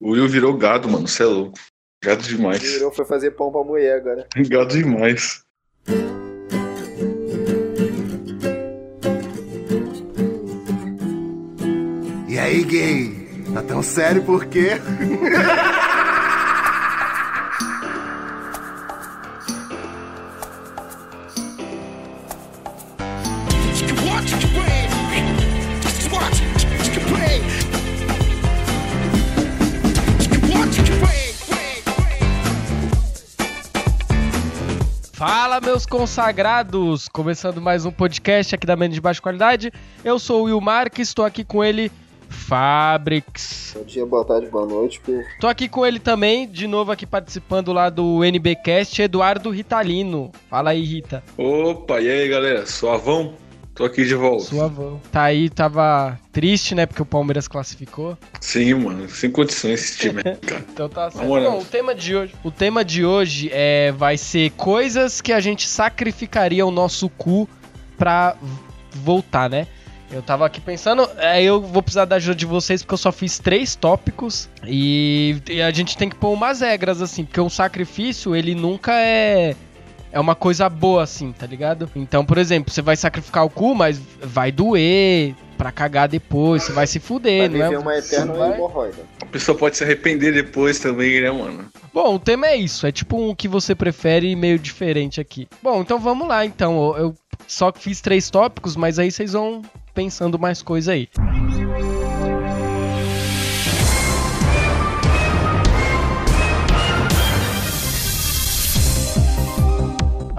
O Will virou gado, mano. Você é louco. Gado demais. Virou, foi fazer pão pra mulher agora. Gado demais. E aí, gay? Tá tão sério por quê? meus consagrados! Começando mais um podcast aqui da Menos de Baixa Qualidade. Eu sou o Will Marques, estou aqui com ele, Fabrix. Bom dia, boa tarde, boa noite. Pô. Tô aqui com ele também, de novo aqui participando lá do NBcast, Eduardo Ritalino. Fala aí, Rita. Opa, e aí, galera? Suavão? Tô aqui de volta. Suavão. Tá aí, tava triste, né, porque o Palmeiras classificou. Sim, mano. Sem condições esse time, cara. Então tá certo. Bom, o tema de hoje, o tema de hoje é vai ser coisas que a gente sacrificaria o nosso cu pra voltar, né? Eu tava aqui pensando, aí eu vou precisar da ajuda de vocês porque eu só fiz três tópicos e, e a gente tem que pôr umas regras assim, porque um sacrifício ele nunca é é uma coisa boa assim, tá ligado? Então, por exemplo, você vai sacrificar o cu, mas vai doer pra cagar depois, você vai se fuder, Vai não é? viver uma eterna Vai- hemorroida. A pessoa pode se arrepender depois também, né, mano? Bom, o tema é isso, é tipo um que você prefere meio diferente aqui. Bom, então vamos lá, então. Eu eu só fiz três tópicos, mas aí vocês vão pensando mais coisa aí.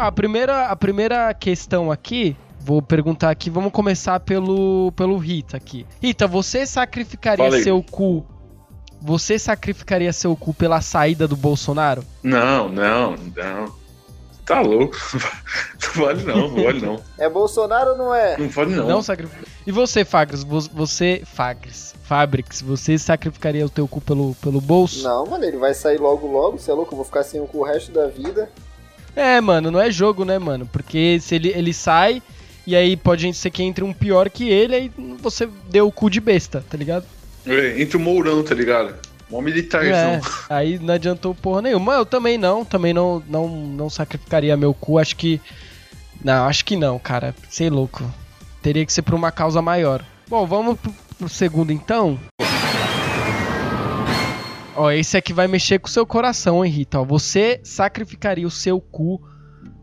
A primeira, a primeira questão aqui, vou perguntar aqui, vamos começar pelo, pelo Rita aqui. Rita, você sacrificaria Fala aí. seu cu você sacrificaria seu cu pela saída do Bolsonaro? Não, não, não. Tá louco. Não vale não, não vale não. É Bolsonaro ou não é? Não vale não. Não sacrifica. E você, Fagres? Vo- Você, Fagres, Fabrix, você sacrificaria o teu cu pelo, pelo bolso? Não, mano, ele vai sair logo logo, você é louco, eu vou ficar sem o cu o resto da vida. É, mano, não é jogo, né, mano? Porque se ele, ele sai e aí pode ser que entre um pior que ele, aí você deu o cu de besta, tá ligado? É, Entre o Mourão, tá ligado? Mó militarzão. É, aí não adiantou porra nenhuma. Eu também não, também não, não, não sacrificaria meu cu, acho que. Não, acho que não, cara. Sei louco. Teria que ser por uma causa maior. Bom, vamos pro, pro segundo então. Ó, esse aqui vai mexer com o seu coração, hein, Rita? Ó, você sacrificaria o seu cu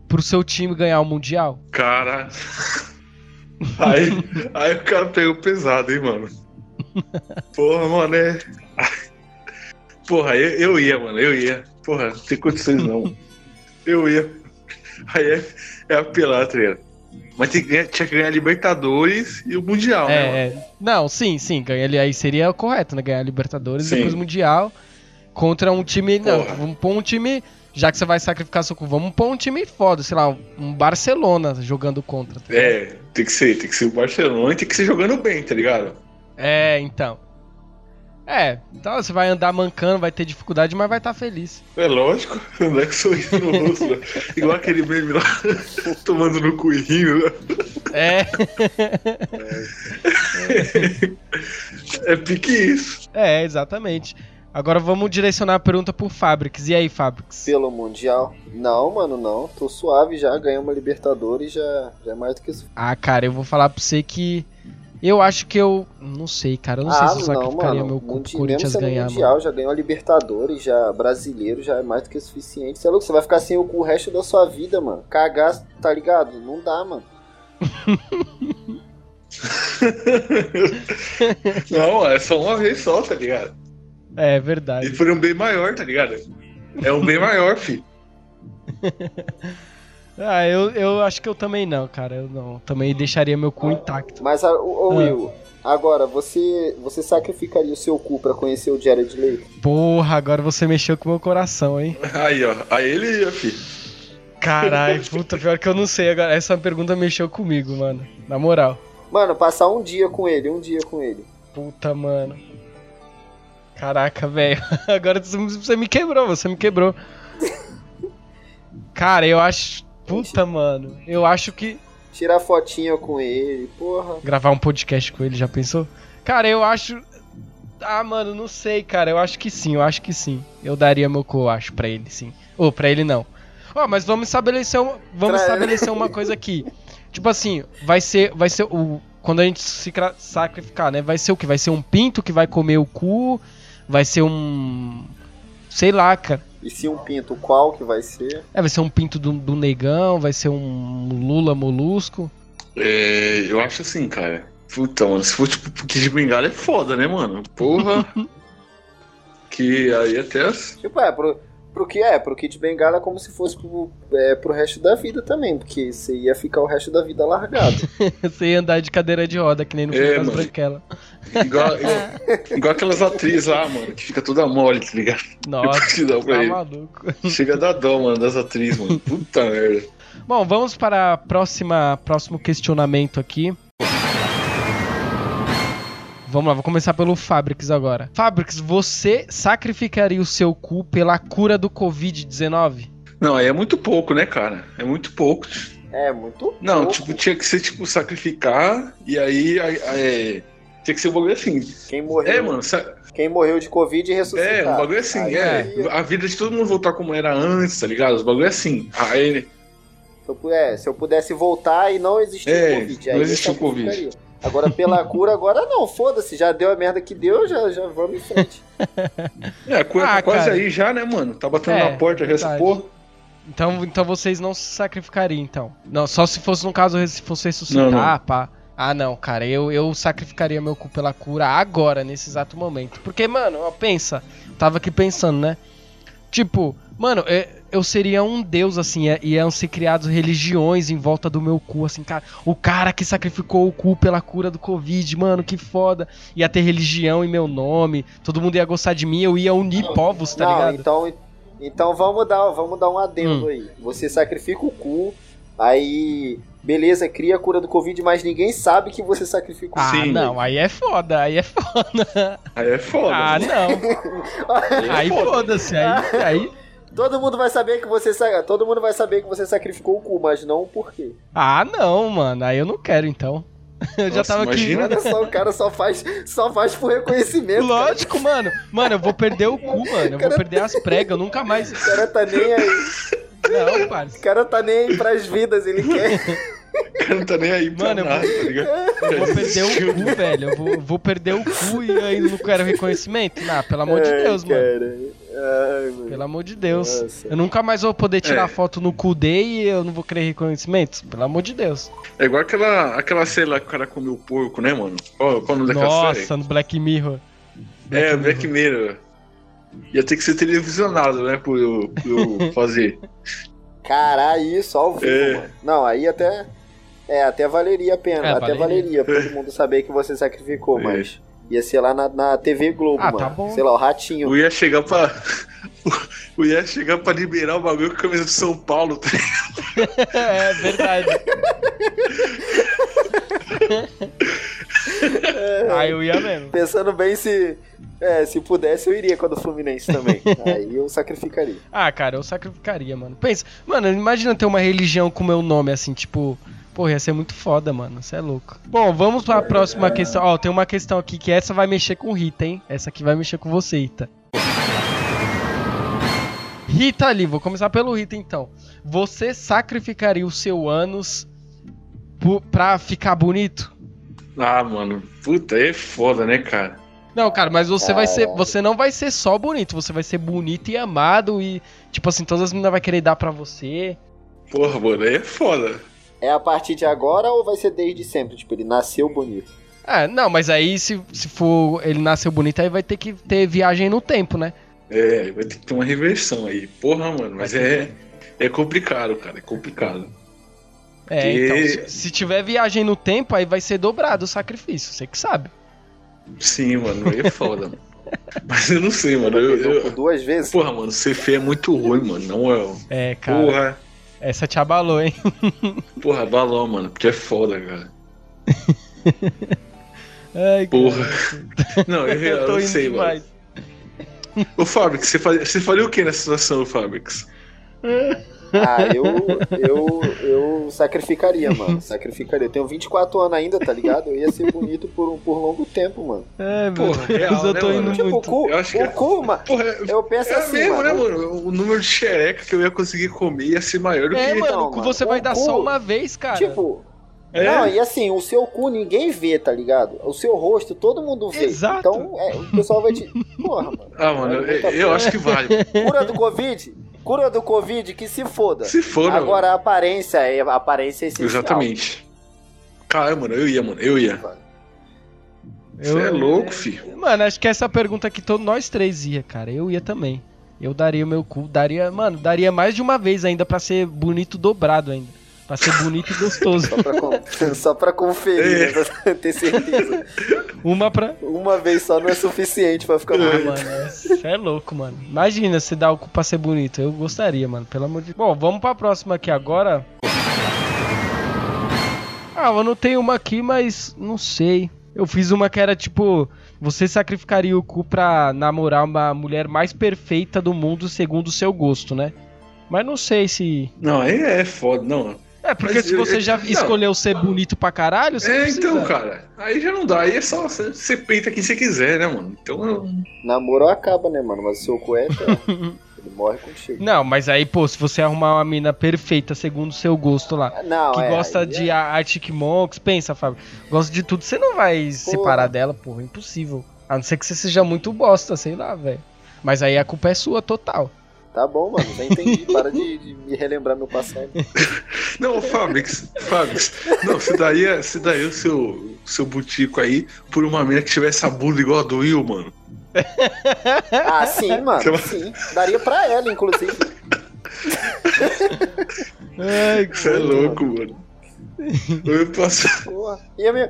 pro seu time ganhar o Mundial? Cara. Aí, aí o cara pegou pesado, hein, mano. Porra, mano, é. Porra, eu, eu ia, mano, eu ia. Porra, não tem condições não. Eu ia. Aí é, é apelar, tá? Mas tem que ganhar- tinha que ganhar Libertadores e o Mundial, né, mano? É, é. Não, sim, sim. Ganhar aí seria o correto, né? Ganhar a Libertadores e Sim. depois o Mundial contra um time. Não, Porra. vamos pôr um time. Já que você vai sacrificar seu cu, vamos pôr um time foda, sei lá, um Barcelona jogando contra. tá? É, tem que ser, tem que ser o Barcelona e tem que ser jogando bem, tá ligado? É, então. É, então você vai andar mancando, vai ter dificuldade, mas vai estar feliz. É lógico, andar com sorriso no rosto, né? Igual aquele meme lá, tomando no cu e rindo, né? É, É pique isso. é, exatamente. Agora vamos direcionar a pergunta pro Fabrix. E aí, Fabrix? Pelo Mundial? Não, mano, não. Tô suave já, ganhei uma Libertadores, já, já é mais do que isso. Ah, cara, eu vou falar pra você que. Eu acho que eu. Não sei, cara. Eu não sei ah, se eu não, sacrificaria mano. meu Mundi- Corinthians ganhar, Mundial, mano. já ganhou a Libertadores, já brasileiro, já é mais do que suficiente. Você é louco, você vai ficar sem o cu o resto da sua vida, mano. Cagar, tá ligado? Não dá, mano. Não, é só uma vez só, tá ligado? É E verdade. por um bem maior, tá ligado? É um bem maior, fi. Ah, eu, eu acho que eu também não, cara. Eu não. Também deixaria meu cu intacto. Mas, a- ô, ô, Ah. Will, agora, você, você sacrificaria o seu cu pra conhecer o Jared Leto? Porra, agora você mexeu com o meu coração, hein? Aí, ó. Aí ele ia, fi. Caralho, puta, pior que eu não sei agora. Essa pergunta mexeu comigo, mano. Na moral. Mano, passar um dia com ele, um dia com ele. Puta, mano. Caraca, velho. Agora você me quebrou, você me quebrou. Cara, eu acho. Puta, mano. Eu acho que. Tirar fotinha com ele, porra. Gravar um podcast com ele, já pensou? Cara, eu acho. Ah, mano, não sei, cara. Eu acho que sim, eu acho que sim. Eu daria meu cu, eu acho, pra ele, sim. Ou pra ele não. Ó, mas vamos estabelecer, um, vamos Pra- estabelecer uma coisa aqui. Tipo assim, vai ser, vai ser o quando a gente se sacrificar, né? Vai ser o que? Vai ser um pinto que vai comer o cu? Vai ser um sei lá, cara. E se um pinto, qual que vai ser? É, vai ser um pinto do, do negão, vai ser um Lula molusco. É, eu acho assim, cara. Puta, mano, se for tipo Kid Bengala é foda, né, mano? Porra. que aí até. as- Tipo, é, pro, pro que é? Pro Kid Bengala é como se fosse pro, é, pro resto da vida também, porque você ia ficar o resto da vida largado. Você ia andar de cadeira de roda, que nem no É, filme das. Branquela. Igual, igual, igual aquelas atrizes lá, mano, que fica toda mole, tá ligado? Nossa, Que dá pra tá ele. maluco. Chega a dar dó, mano, das atrizes, mano. Puta merda. Bom, vamos para a próxima, próximo questionamento aqui. Vamos lá, vou começar pelo Fabrics agora. Fabrics, você sacrificaria o seu cu pela cura do Covid-19? Não, aí é muito pouco, né, cara? É muito pouco. É, muito Não, pouco. tipo, tinha que ser, tipo, sacrificar e aí. aí- aí- tinha que ser um bagulho assim. Quem morreu, É, mano, sa- quem morreu de Covid e ressuscitar. é, um bagulho assim, Aí- é. A vida de todo mundo voltar como era antes, tá ligado? Os bagulho é assim. Aí, Se eu, pu- é, se eu pudesse voltar e não existir É, o Covid. não aí eu existir o Covid. Agora, pela cura, agora não, foda-se, já deu a merda que deu, já, já vamos em frente. é, a coisa Ah, tá quase cara. aí já, né, mano? Tá batendo É, na porta já verdade. porra. Então, então vocês não se sacrificariam, então. Não, só se fosse no caso, se fosse ressuscitar, Não, não. pá. Ah, não, cara, eu, eu sacrificaria meu cu pela cura agora, nesse exato momento. Porque, mano, ó, pensa, tava aqui pensando, né? Tipo, mano, é- eu seria um deus, assim, é- e iam ser criados religiões em volta do meu cu, assim, cara. O cara que sacrificou o cu pela cura do Covid, mano, que foda. Ia ter religião em meu nome, todo mundo ia gostar de mim, eu ia unir povos, tá não, ligado? então, então vamos dar, vamos dar um adendo Hum. aí. Você sacrifica o cu, aí, beleza, cria a cura do Covid, mas ninguém sabe que você sacrifica o Ah, Sim. não, aí é foda, aí é foda. Aí é foda. Ah, mano. não. Aí é Aí foda. foda-se, aí, aí. Todo mundo vai saber que você todo mundo vai saber que você sacrificou o cu, mas não o porquê. Ah, não, mano. Aí eu não quero então. Eu já Nossa, tava imagina. Olha só, o cara só faz, só faz por aqui. reconhecimento. cara. Lógico, mano. Mano, eu vou perder o cu, mano. Eu vou perder as pregas. Eu nunca mais. O cara tá nem aí. Não, O parça. cara tá nem aí pras vidas, ele quer. O cara não tá nem aí pra Mano, eu nada, tá ligado? Eu vou perder o cu, velho. Eu vou, vou perder o cu e ainda não quero reconhecimento. Não, pelo amor de Ai, Deus, mano. Ai. Pelo amor de Deus. Nossa. Eu nunca mais vou poder tirar É. foto no cu dele e eu não vou querer reconhecimento. Pelo amor de Deus. É igual aquela, aquela série lá que o cara comeu o porco, né, mano? Qual, qual o nome daquela série? Nossa, no Black Mirror. É, Black Mirror. Ia ter que ser televisionado, né, por eu, por eu fazer. Caralho, isso ao vivo, É. mano. Não, aí até. É, até valeria a pena. É, até valeria. valeria todo mundo saber que você sacrificou, É. mas. Ia ser lá na, na TV Globo, Ah, mano. tá bom. Sei lá, o ratinho. Eu ia chegar pra. Eu ia chegar pra liberar o bagulho com a camisa de São Paulo, tá é verdade. Aí eu ia mesmo. Pensando bem se. É, se pudesse, eu iria com a do Fluminense também. aí eu sacrificaria. Ah, cara, eu sacrificaria, mano. Pensa, mano, imagina ter uma religião com meu nome, assim, tipo. Porra, ia ser muito foda, mano. Você é louco. Bom, vamos pra próxima questão. Ó, tem uma questão aqui que essa vai mexer com o Rita, hein? Essa aqui vai mexer com você, Rita. Rita ali, vou começar pelo Rita então. Você sacrificaria o seu ânus pra ficar bonito? Ah, mano. Puta, aí é foda, né, cara? Não, cara, mas você vai ser. Caralho. Você não vai ser só bonito, você vai ser bonito e amado e, tipo assim, todas as meninas vão querer dar pra você. Porra, mano, aí é foda. É a partir de agora ou vai ser desde sempre? Tipo, ele nasceu bonito. É, não, mas aí se, se for ele nasceu bonito, aí vai ter que ter viagem no tempo, né? É, vai ter que ter uma reversão aí. Porra, mano, mas é. É complicado, cara. É complicado. É, Que- então, se, se tiver viagem no tempo, aí vai ser dobrado o sacrifício, você que sabe. Sim, mano, aí é foda, mano. Mas eu não sei, mano. Eu, eu- por duas vezes? Porra, mano, ser feio é muito ruim, mano. Não é. É, cara, Porra. Essa te abalou, hein? Porra, balão, mano. Porque é foda, cara. Ai, Porra. cara, Não, eu, eu, eu não sei, demais. mano. Ô, Fabrix, você, faz, você faria o que nessa situação, Fabrix? Ah, eu, eu, eu sacrificaria, mano. Sacrificaria. Eu tenho 24 anos ainda, tá ligado? Eu ia ser bonito por, por longo tempo, mano. É, meu Porra, Deus, real, eu né, tô indo mano? Tipo, o muito. cu, Eu acho que o é- cu, mano. Porra, Eu penso é assim, mesmo, mano. né, mano? O número de xereca que eu ia conseguir comer ia ser maior do É, que. mano, Não, o cu mano, você o vai dar cu- só uma vez, cara. Tipo, É? não, e assim, o seu cu ninguém vê, tá ligado? O seu rosto todo mundo vê. Exato. Então, é, o pessoal vai te. Porra, mano. Ah, mano, É eu, eu acho que vale. Cura do Covid? Cura do Covid que se foda. Se né, Agora a aparência é a aparência é mano? essencial. Exatamente. Cara, mano, eu ia, mano, eu ia. Você é louco, filho. Mano, acho que essa pergunta que todos nós três ia, cara. Eu ia também. Eu daria o meu cu, daria, mano, daria mais de uma vez ainda pra ser bonito dobrado ainda. Pra ser bonito e gostoso. Só pra, só pra conferir, né, pra ter certeza. Uma pra. Uma vez só não é suficiente pra ficar Ah, bonito. mano, é louco, mano. Imagina se dar o cu pra ser bonito. Eu gostaria, mano, pelo amor de Bom, vamos pra próxima aqui agora. Ah, eu não tenho uma aqui, mas não sei. Eu fiz uma que era tipo: você sacrificaria o cu pra namorar uma mulher mais perfeita do mundo segundo o seu gosto, né? Mas não sei se. Não, aí é foda, não. É, porque Mas se eu- você eu- já não. escolheu ser bonito pra caralho, você É, precisa. então, cara. Aí já não dá. Aí é só você você peita quem você quiser, né, mano? Então, eu- Namoro acaba, né, mano? Mas o seu cu é. Ele morre contigo. Não, mas aí, pô, se você arrumar uma mina perfeita segundo o seu gosto lá, Não, que é, gosta de é- Arctic Monks, pensa, Fábio, gosta de tudo, você não vai separar dela, porra, impossível. A não ser que você seja muito bosta, sei lá, velho. Mas aí a culpa é sua, total. Tá bom, mano, já entendi. Para de, de me relembrar meu passado. Não, Fabix, Fabix. Não, você daria, você daria o seu, seu butico aí por uma mina que tivesse a bunda igual a do Will, mano. Ah, sim, mano, Você vai- sim. Daria pra ela, inclusive. Ai, Você é louco, mano. Eu posso. Porra. Ia me...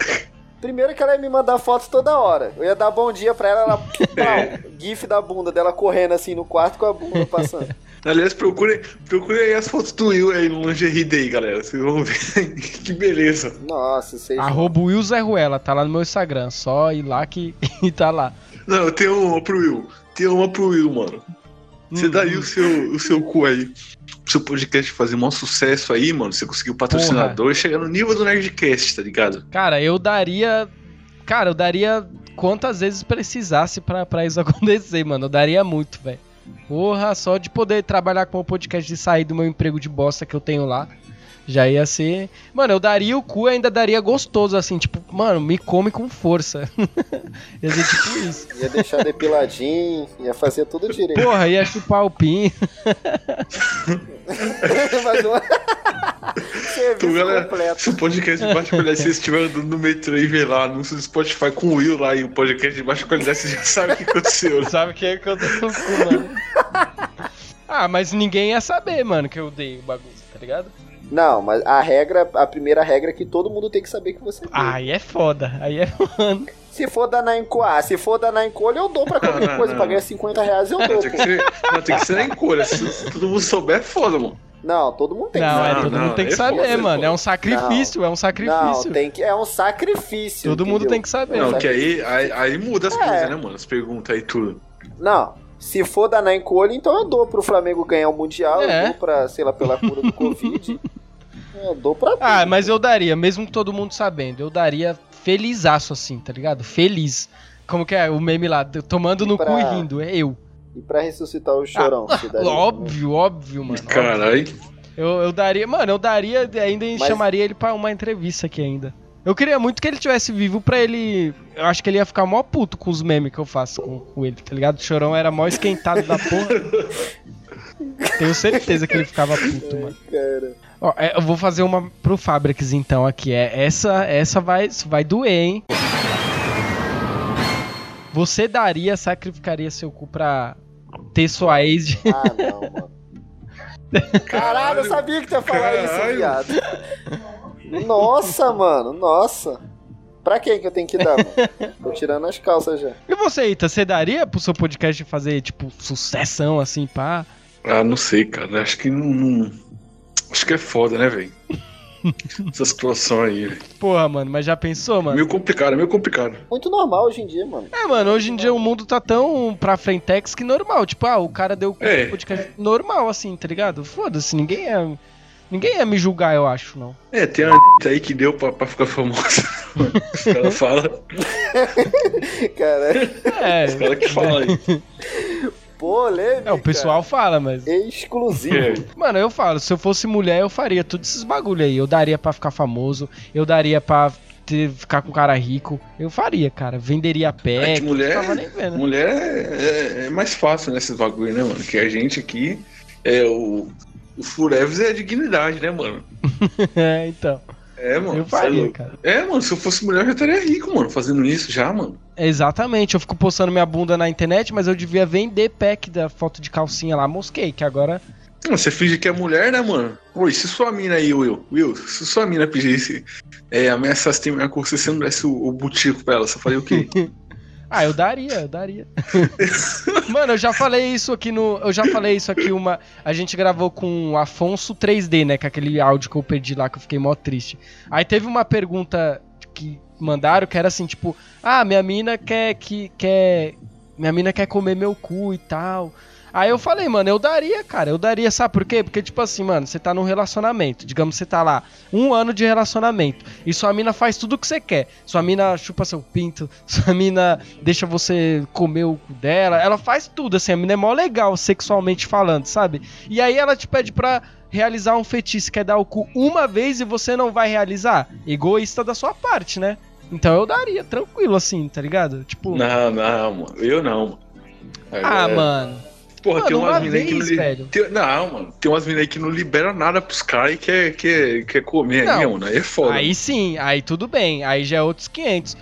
Primeiro que ela ia me mandar fotos toda hora. Eu ia dar bom dia pra ela, ela. Pau, gif da bunda dela correndo assim no quarto com a bunda passando. Aliás, procurem, procurem aí as fotos do Will aí no lingerie day, galera. Vocês vão ver que beleza. Nossa, vocês. Arroba Will Zé Ruela, tá lá no meu Instagram, só ir lá que tá lá. Não, eu tenho uma pro Will. Tem uma pro Will, mano. Você Hum, daria o seu, o seu cu aí. pro Seu podcast fazer um maior sucesso aí, mano. Você conseguiu patrocinador e chegar no nível do Nerdcast, tá ligado? Cara, eu daria. Cara, eu daria quantas vezes precisasse pra isso acontecer, mano. Eu daria muito, velho. Porra, só de poder trabalhar com o podcast e sair do meu emprego de bosta que eu tenho lá. Já ia ser. Mano, eu daria o cu e ainda daria gostoso, assim, tipo, mano, me come com força. ia ser tipo isso. Ia deixar depiladinho, ia fazer tudo direito. Porra, ia chupar o pin. Mas uma... Serviço Então, galera, completo. se o podcast de baixa qualidade, se vocês estiverem andando no metrô e ver lá anúncio do Spotify com o Will lá e o podcast de baixa qualidade, você já sabe o que aconteceu. né? Sabe o que é que eu dei no cu, mano? Ah, mas ninguém ia saber, mano, que eu dei o bagulho, tá ligado? Não, mas a regra, a primeira regra é que todo mundo tem que saber que você fez. Aí é foda. Aí é, mano. Se for dar na encolha, ah, se for dar na encolha, eu dou pra qualquer Não, não, coisa. não. Pra ganhar 50 reais, eu Não, dou. tem, que ser, não, tem que ser na encolha. Se, se todo mundo souber, é foda, mano. Não, todo mundo tem Não, que é, saber. todo não, mundo tem que é saber, foda, é mano. foda. É um sacrifício, é um Não, sacrifício. tem que, é um sacrifício. Todo mundo entendeu? tem que saber. Não, que aí, aí, aí muda as É. coisas, né, mano? As perguntas aí tudo. Não, se for dar na encolha, então eu dou pro Flamengo ganhar o Mundial, É. eu dou pra, sei lá, pela cura do Covid. Eu dou pra tudo. Ah, mas eu daria, mesmo todo mundo sabendo, eu daria felizaço assim, tá ligado? Feliz. Como que é o meme lá? Tomando no Pra- cu e rindo, é eu. E pra ressuscitar o chorão, você daria Óbvio, óbvio, mano. Caralho. Eu, eu daria, mano, eu daria, ainda Mas- chamaria ele pra uma entrevista aqui ainda. Eu queria muito que ele tivesse vivo pra ele. Eu acho que ele ia ficar mó puto com os memes que eu faço com, com ele, tá ligado? O chorão era mó esquentado da porra. Tenho certeza que ele ficava puto, mano. Cara. Ó, é, eu vou fazer uma pro Fabrics então aqui. É, essa essa vai, vai doer, hein? Você daria, sacrificaria seu cu pra ter sua ex de... Ah, não, mano. Caralho, eu sabia que tu ia falar isso, Caralho. viado. Nossa, mano, nossa. Pra quem que eu tenho que dar, mano? Tô tirando as calças já. E você, Ita, você daria pro seu podcast fazer, tipo, sucessão, assim, pá? Ah, não sei, cara. Acho que não. não- Acho que é foda, né, velho? Essa situação aí. velho. Porra, mano, mas já pensou, mano? Meio complicado, meio complicado. Muito normal hoje em dia, mano. É, mano, hoje em dia o mundo tá tão pra frentex que normal. Tipo, ah, o cara deu É. podcast normal, assim, tá ligado? Foda-se, ninguém ia. Ninguém ia me julgar, eu acho, não. É, tem uma aí que deu pra, pra ficar famosa. Os caras falam. Cara, É, Os caras que falam aí. Polêmica. é, o pessoal fala, mas. Exclusivo. É. Mano, eu falo, se eu fosse mulher, eu faria todos esses bagulho aí. Eu daria pra ficar famoso, eu daria pra ter- ficar com cara rico. Eu faria, cara. Venderia pé. É que mulher- não tava nem vendo. Mulher é, é mais fácil nesses bagulho, né, mano? Que a gente aqui é o. O Fureves é a dignidade, né, mano? É, então. É, mano. Eu é faria, louco. cara. É, mano, se eu fosse mulher, eu já estaria rico, mano, fazendo isso já, mano. Exatamente, eu fico postando minha bunda na internet, mas eu devia vender pack da foto de calcinha lá, mosquei, que agora. Você finge que é mulher, né, mano? Oi, se sua mina aí, Will, Will, se sua mina pedisse é, ameaçasse terminar com você, você não desse o, o butico pra ela, você faria o quê? Ah, eu daria, eu daria. Mano, eu já falei isso aqui no. Eu já falei isso aqui uma. A gente gravou com o Afonso 3D, né? Com aquele áudio que eu perdi lá, que eu fiquei mó triste. Aí teve uma pergunta que mandaram que era assim, tipo, ah, minha mina quer que. quer. Minha mina quer comer meu cu e tal. Aí eu falei, mano, eu daria, cara, eu daria, sabe por quê? Porque, tipo assim, mano, você tá num relacionamento, digamos, você tá lá, um ano de relacionamento, e sua mina faz tudo o que você quer. Sua mina chupa seu pinto, sua mina deixa você comer o cu dela, ela faz tudo, assim, a mina é mó legal, sexualmente falando, sabe? E aí ela te pede pra realizar um fetiche, quer dar o cu uma vez e você não vai realizar. Egoísta da sua parte, né? Então eu daria, tranquilo, assim, tá ligado? Tipo, não, não, mano. Eu não, mano. ah, É, mano. Porra, Mano, tem uma umas minas aí que não li- tem- Não, mano. Tem umas minas aí que não liberam nada pros caras e quer, quer, quer comer aí, Não. mano. Aí é foda. Aí sim, aí tudo bem, aí já é outros 500.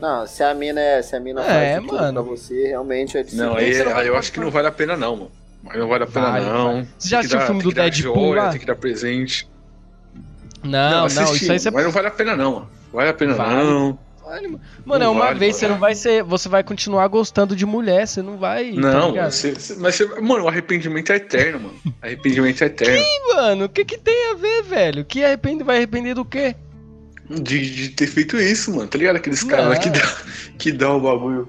Não, se a mina, é, se a mina É, faz tudo mano. pra você, realmente é de Não, aí, não aí eu acho que não vale a pena, não, mano. Aí não vale a pena, Vale, não. vale. Você já assistiu o filme do Deadpool joia, lá? Tem que dar presente. Não, não, assisti, isso aí você Mas não vale a pena, não, mano. Vale a pena, Vale. não. Mano. Mano, é Não uma vale, vez, mano. você não vai ser. Você vai continuar gostando de mulher, você não vai. tá Não, ligado? você- mas você, mano, o arrependimento é eterno, mano. Arrependimento é eterno. Ih, mano, o que que tem a ver, velho? Que arrepende, vai arrepender do quê? De, de ter feito isso, mano. Tá ligado? Aqueles caras lá Não. que dá, que dá o bagulho.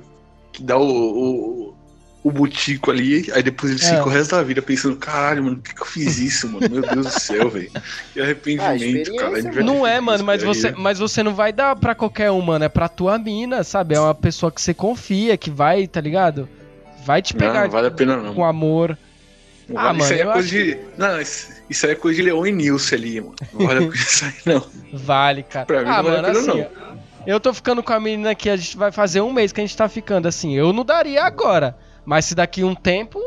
Que dá o, o, o butico ali, aí depois ele É. fica o resto da vida pensando, caralho, mano, por que, que eu fiz isso, mano? Meu Deus do céu, velho. Que Ah, arrependimento, cara. Não é, mano, mas você, mas você não vai dar pra qualquer um, mano. É pra tua mina, sabe? É uma pessoa que você confia, que vai, tá ligado? Vai te pegar não vale a pena, não. com amor. Não Ah, isso mano, aí é coisa de. Não, isso, isso aí é coisa de Leon e Nilce ali, mano. Não vale a pena isso aí, não. Vale, cara. Pra mim ah, não vale a mano, pena, assim, não. eu tô ficando com a menina que a gente vai fazer um mês que a gente tá ficando assim. Eu não daria agora. Mas se daqui um tempo,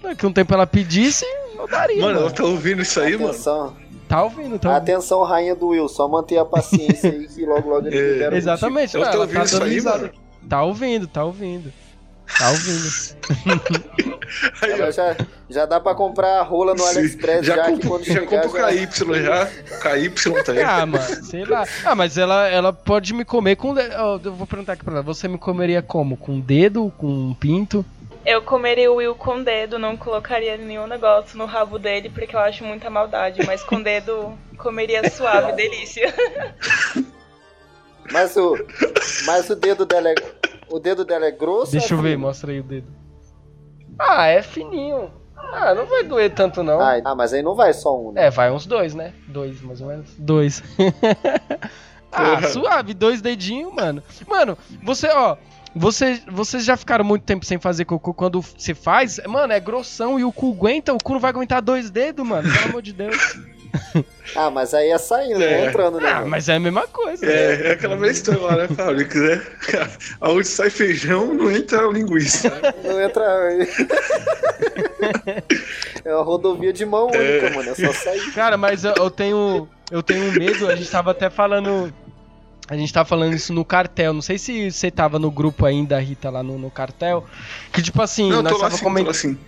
daqui um tempo ela pedisse, eu daria. Mano, Mano, ela tá ouvindo isso aí, mano. Atenção, Tá ouvindo, tá ouvindo. atenção, rainha do Will, só manter a paciência aí que logo logo ele É, libera Exatamente. Ela não, tá ouvindo tá isso aí, mano? Tá ouvindo, tá ouvindo. Tá ouvindo. Aí, já, já dá pra comprar rola no Sim. AliExpress já, já que compro, quando já chegar compro o já... KY já. KY tá aí. ah, mano, sei lá. Ah, mas ela, ela pode me comer com. eu vou perguntar aqui pra ela. Você me comeria como? Com dedo? Com um pinto? Eu comeria o Will com dedo, não colocaria nenhum negócio no rabo dele, porque eu acho muita maldade. Mas com dedo, comeria suave, delícia. Mas o, mas o dedo dela é, o dedo dela é grosso? Deixa ou eu é ver, fino? mostra aí o dedo. Ah, é fininho. Ah, não vai doer tanto não. Ah, ah, mas aí não vai só um, né? É, vai uns dois, né? Dois, mais ou menos. Dois. ah, suave, dois dedinhos, mano. Mano, você, ó. Você, vocês já ficaram muito tempo sem fazer cocô quando você faz? Mano, é grossão e o cu aguenta, o cu não vai aguentar dois dedos, mano. Pelo amor de Deus. Ah, mas aí é saindo, não É. é entrando, né? Ah, mano? mas é a mesma coisa. né? É, é aquela velha história lá, né, Fábio? Né? Aonde sai feijão, não entra linguiça. Não entra. é uma rodovia de mão única, mano. É só sair. Cara, mas eu, eu tenho. Eu tenho um medo, a gente tava até falando. A gente tava falando isso no cartel. Não sei se você tava no grupo ainda, Rita, lá no, no cartel. Que tipo assim, Não, nós tava assim, comentando. assim.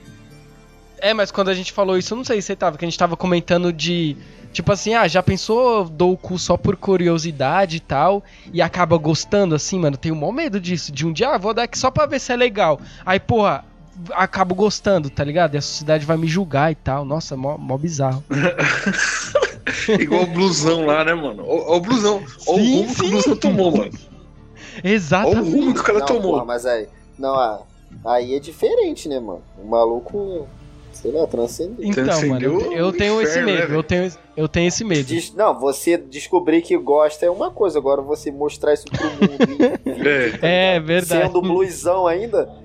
É, mas quando a gente falou isso, eu não sei se você tava, que a gente tava comentando de. Tipo assim, ah, já pensou, dou o cu só por curiosidade e tal, e acaba gostando, assim, mano. Tenho maior medo disso. De um dia, ah, vou dar aqui só pra ver se é legal. Aí, porra, acabo gostando, tá ligado? E a sociedade vai me julgar e tal. Nossa, mó, mó bizarro. Igual o blusão lá, né, mano? Ó, ó o blusão. Ó o rumo que o blusão tomou, mano. Ó o Exatamente. rumo que o cara não, tomou. porra, mas aí. Não, ah, aí é diferente, né, mano? O maluco, sei lá, transcendeu. Então, mano, Transcendeu eu, eu o tenho esse inferno, né, medo. velho? eu, tenho, eu tenho esse medo. Diz- não, você descobrir que gosta é uma coisa, agora você mostrar isso pro mundo. É. É verdade. Sendo bluesão ainda.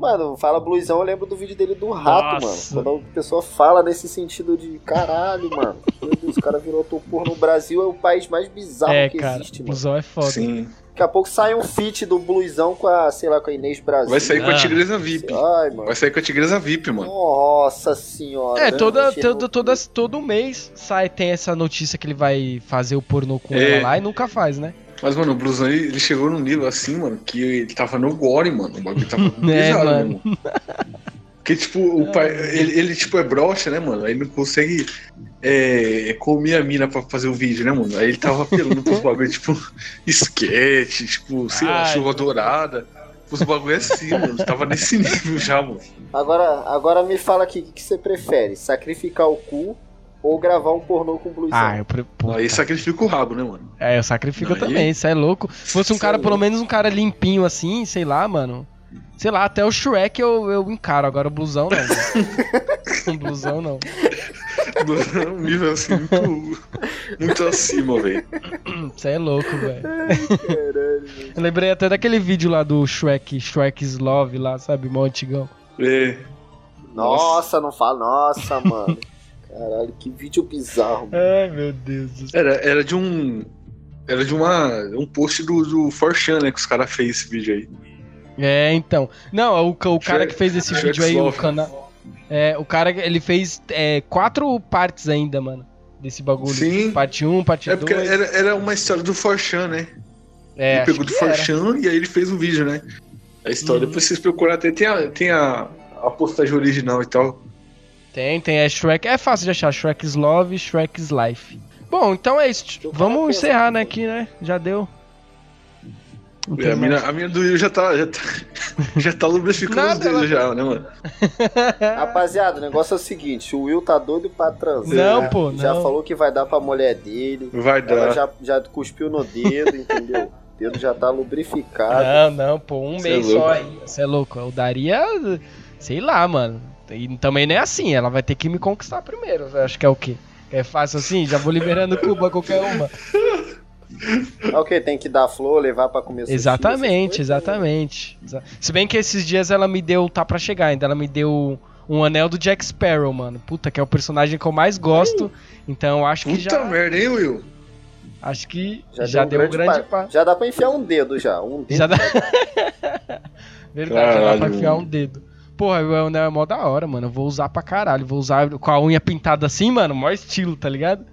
Mano, fala bluesão, eu lembro do vídeo dele do rato, Nossa. mano. Quando a pessoa fala nesse sentido de caralho, mano. Meu Deus, o cara virou ator porno. O Brasil é o país mais bizarro É, que cara, existe, mano. blusão é foda. Sim. Daqui a pouco sai um feat do bluesão com a, sei lá, com a Inês Brasil. Vai sair com a Ah. Tigresa VIP. Ai, mano. Vai sair com a Tigresa VIP, mano. Nossa senhora. É, toda, todo, todas, todo mês sai, tem essa notícia que ele vai fazer o pornô com É. ela lá e nunca faz, né? Mas, mano, o blusão ele, ele chegou num nível assim, mano, que ele tava no gore, mano. O bagulho tava É, pesado, mano. mano. Porque, tipo, o pai, ele, ele, tipo, é broxa, né, mano? Aí ele não consegue é, comer a mina pra fazer o vídeo, né, mano? Aí ele tava apelando pros bagulho, tipo, esquete, tipo, sei lá, Ai, chuva dourada. Os bagulho assim, mano. Tava nesse nível já, mano. Agora, agora me fala aqui, o que, que você prefere? Sacrificar o cu ou gravar um pornô com bluesão? Ah, eu, pre- puta. Aí sacrifica o rabo, né, mano? É, eu sacrifico Aí- também, isso é louco. Se fosse um cara, é pelo menos um cara limpinho assim, sei lá, mano. Sei lá, até o Shrek eu, eu encaro, agora o blusão não. o blusão não. Um nível assim, muito, muito acima, velho. Isso é louco, velho. Eu lembrei até daquele vídeo lá do Shrek, Shrek's Love lá, sabe? Mó antigão. É. Nossa, não fala. Nossa, mano. Caralho, que vídeo bizarro. mano. Ai, meu Deus do céu. Era, era de um. Era de uma, um post do, do Forchan, né? Que os caras fez esse vídeo aí. É, então. Não, o, o cara que fez esse vídeo aí, o canal. É, o cara, ele fez é, quatro partes ainda, mano. Desse bagulho. Sim. Parte 1, um, parte É porque 2. era, era uma história do Forchan, né? É, ele pegou do. Forchan e aí ele fez um vídeo, né? A história. Uhum. Depois vocês procuram até, tem a, tem a, a postagem original e tal. Tem, tem. É Shrek. É fácil de achar. Shrek's Love, Shrek's Life. Bom, então é isso. Vamos encerrar, né, aqui, né? Já deu. Tem a, mina, a mina do Will já tá. Já tá, já tá lubrificando Nada, os dedos ela- já, né, mano? Rapaziada, o negócio é o seguinte: o Will tá doido pra transar. Não, pô, Já não. falou que vai dar pra mulher dele. Vai Ela dar. já, já cuspiu no dedo, entendeu? O dedo já tá lubrificado. Não, não, pô, um Cê é mês louco. só aí. Você é louco. Eu daria. Sei lá, mano. E também não é assim. Ela vai ter que me conquistar primeiro. Eu acho que é o quê? É fácil assim? Já vou liberando Cuba qualquer uma. Ok, tem que dar flor, levar pra comer sushi, Exatamente, coisas. exatamente. Exa- Se bem que esses dias ela me deu. Tá pra chegar ainda. Ela me deu um anel do Jack Sparrow, mano. Puta, que é o personagem que eu mais gosto. Então eu acho que Puta já. merda, hein, Will? Acho que já, deu deu um grande pa- passo. Já dá pra enfiar um dedo já. Um dedo. Já dá. Verdade, já dá pra Caralho, enfiar um dedo. Porra, o anel é mó da hora, mano. Eu vou usar pra caralho. Vou usar com a unha pintada assim, mano. Mó estilo, tá ligado?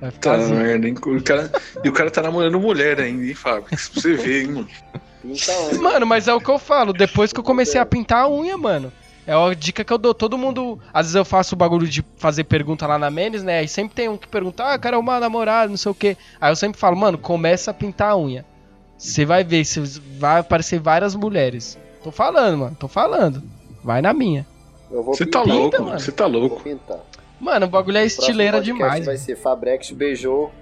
Vai ficar Tá assim. merda, hein? O cara, e o cara tá namorando mulher ainda, hein, Fábio? Isso pra você ver, hein, mano? Um. Mano, mas é o que eu falo. Depois que eu comecei a pintar a unha, mano. É a dica que eu dou. Todo mundo. Às vezes eu faço o bagulho de fazer pergunta lá na Menes, né? Aí sempre tem um que pergunta, ah, cara, uma namorada, não sei o quê. Aí eu sempre falo, mano, começa a pintar a unha. Você vai ver, cê vai aparecer várias mulheres. Tô falando, mano, tô falando. Vai na minha. Você tá louco. Você tá louco. Mano, o bagulho é estileira demais. Vai ser Fabrex beijou.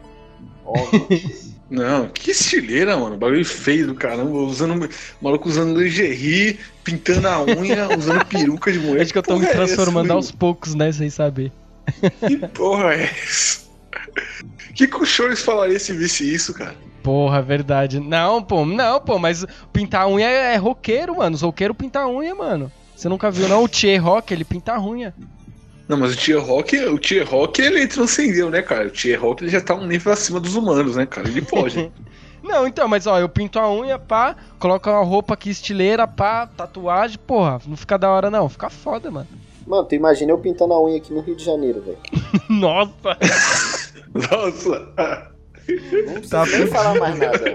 Não, que estileira, mano. Bagulho feio do caramba. Usando, maluco usando lingerie, pintando a unha, usando peruca de mulher. Acho que eu tô me é transformando aos poucos, né? Sem saber. Que porra é essa? Que que o Chores falaria se visse isso, cara? Porra, verdade. Não, pô, não, pô, mas pintar a unha é, é roqueiro, mano. Os roqueiros pintam a unha, mano. Você nunca viu, não? O Tchê Rock, ele pinta a unha. Não, mas o Tier Rock, o Tier Rock, ele transcendeu, né, cara? O Tier Rock ele já tá um nível acima dos humanos, né, cara? Ele pode. Não, então, mas ó, eu pinto a unha, pá, coloco uma roupa aqui estileira, pá, tatuagem, porra, não fica da hora não, fica foda, mano. Mano, tu imagina eu pintando a unha aqui no Rio de Janeiro, velho. Nossa! Nossa! Não precisa Tá nem falar mais nada.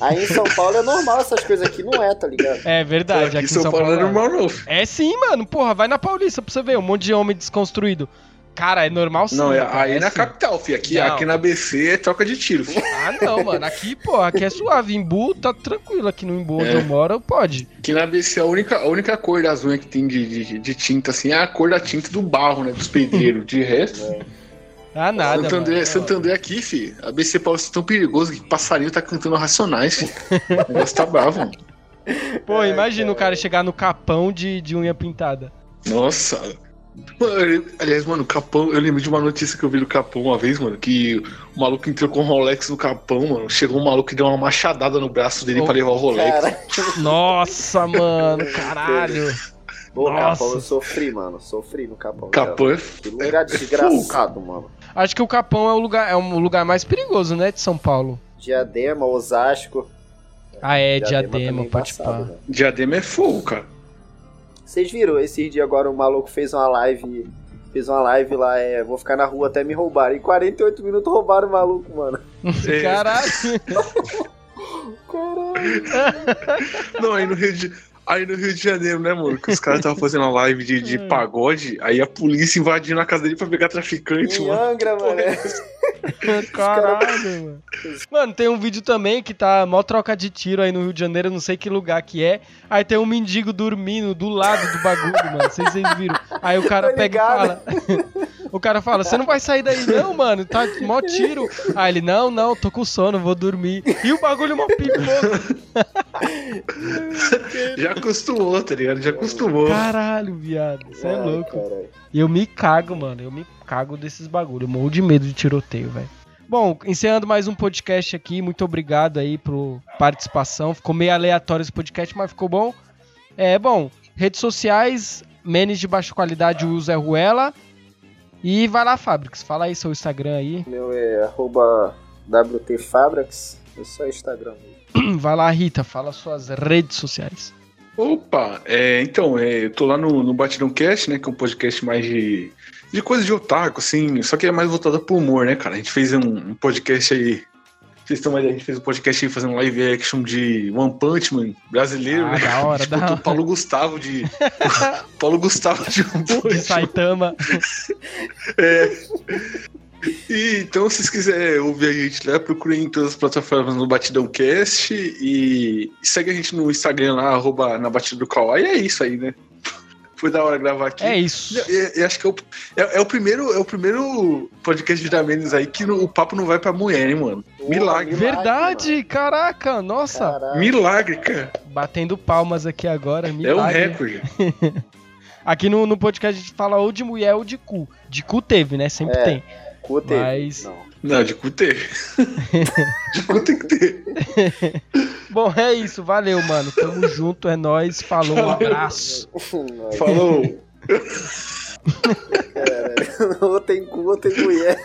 Aí em São Paulo é normal essas coisas aqui, não é, tá ligado? É verdade, aqui aqui em São Paulo não é normal, não. É sim, mano, porra, vai na Paulista pra você ver, um monte de homem desconstruído. Cara, é normal sim. Não, é, aí é na sim. capital, filho. Aqui, Não. aqui na BC é troca de tiro, filho. Ah, não, mano, aqui, porra, aqui é suave, Imbu tá tranquilo, aqui no Imbu onde É. eu moro, pode. Aqui na BC a única, a única cor das unhas que tem de, de, de tinta, assim, é a cor da tinta do barro, né? Dos pedreiros. De resto. Ah, nada. Santo André, mano. Santo André aqui, fi. ABC Paulista é tão perigoso que passarinho tá cantando racionais, fi. O negócio tá bravo. mano. Pô, imagina o cara chegar no capão de, de unha pintada. Nossa. Mano, aliás, mano, o Capão, eu lembro de uma notícia que eu vi do Capão uma vez, mano, que o maluco entrou com o Rolex no Capão, mano. Chegou um maluco e deu uma machadada no braço dele Oh, pra levar o Rolex. Cara, Nossa, mano, caralho. Pô, Nossa. Capão, eu sofri, mano. Sofri no Capão. Capão cara. é. Que lugar desgraçado, mano. Acho que o Capão é o lugar, é o lugar mais perigoso, né, de São Paulo. Diadema, Osasco. Ah, é, Diadema Diadema, também pode pá. velho. Diadema é fogo, cara. Vocês viram, esses dias agora o maluco fez uma live. Fez uma live lá, é. Vou ficar na rua até me roubarem. Em 48 minutos roubaram o maluco, mano. É. Caralho. Não, aí no Rio de, aí no Rio de Janeiro, né, mano? Que os caras estavam fazendo uma live de, de pagode, aí a polícia invadindo a casa dele pra pegar traficante, Em mano. Angra, mano. é. Caralho, mano. Mano, tem um vídeo também que tá mó troca de tiro aí no Rio de Janeiro, não sei que lugar que é. Aí tem um mendigo dormindo do lado do bagulho, mano. Não sei se vocês viram. Aí o cara pega e fala. O cara fala, você não vai sair daí, não, mano. Tá mó tiro. Aí ele, não, não, tô com sono, vou dormir. E o bagulho mó pipoco. Já acostumou, tá ligado? Já acostumou. Caralho, viado. Você é louco. caralho. E eu me cago, mano. Eu me cago desses bagulho. Eu morro de medo de tiroteio, velho. Bom, encerrando mais um podcast aqui. Muito obrigado aí por participação. Ficou meio aleatório esse podcast, mas ficou bom. É, bom, redes sociais, menes de baixa qualidade, o uso é Ruela. E vai lá, Fabrics. Fala aí seu Instagram aí. Meu é arroba WTFabrax. É só Instagram mesmo. Vai lá, Rita. Fala suas redes sociais. Opa, é, então, é, eu tô lá no, no Batidão Cast, né? Que é um podcast mais de, de coisa de otaku, assim, só que é mais voltado pro humor, né, cara? A gente fez um, um podcast aí. Vocês estão mais a gente fez um podcast aí fazendo live action de One Punch Man brasileiro, Ah, né? da hora, A gente da hora. Paulo Gustavo de. Paulo Gustavo de One De Punch Man. Saitama. É. E, então, se vocês quiserem ouvir a gente lá, procurem em todas as plataformas no Batidão Cast e, segue a gente no Instagram lá, arroba na Batida do Kawaii. E é isso aí, né? Foi da hora gravar aqui. É isso. E, e- acho que é o, é, é o primeiro, é o primeiro podcast de Damenes aí que no- o papo não vai pra mulher, hein, mano? Milagre. Verdade, caraca. Nossa. Caralho. Milagre, cara. Batendo palmas aqui agora. É um milagre. recorde. Aqui no, no podcast a gente fala ou de mulher ou de cu. De cu teve, né? Sempre É. tem. Cu teve. Mas- Não. Não, de cu ter. de cu tem que ter. Bom, é isso. Valeu, mano. Tamo junto, é nóis. Falou, um abraço. Falou. Ou tem cu ou tem mulher.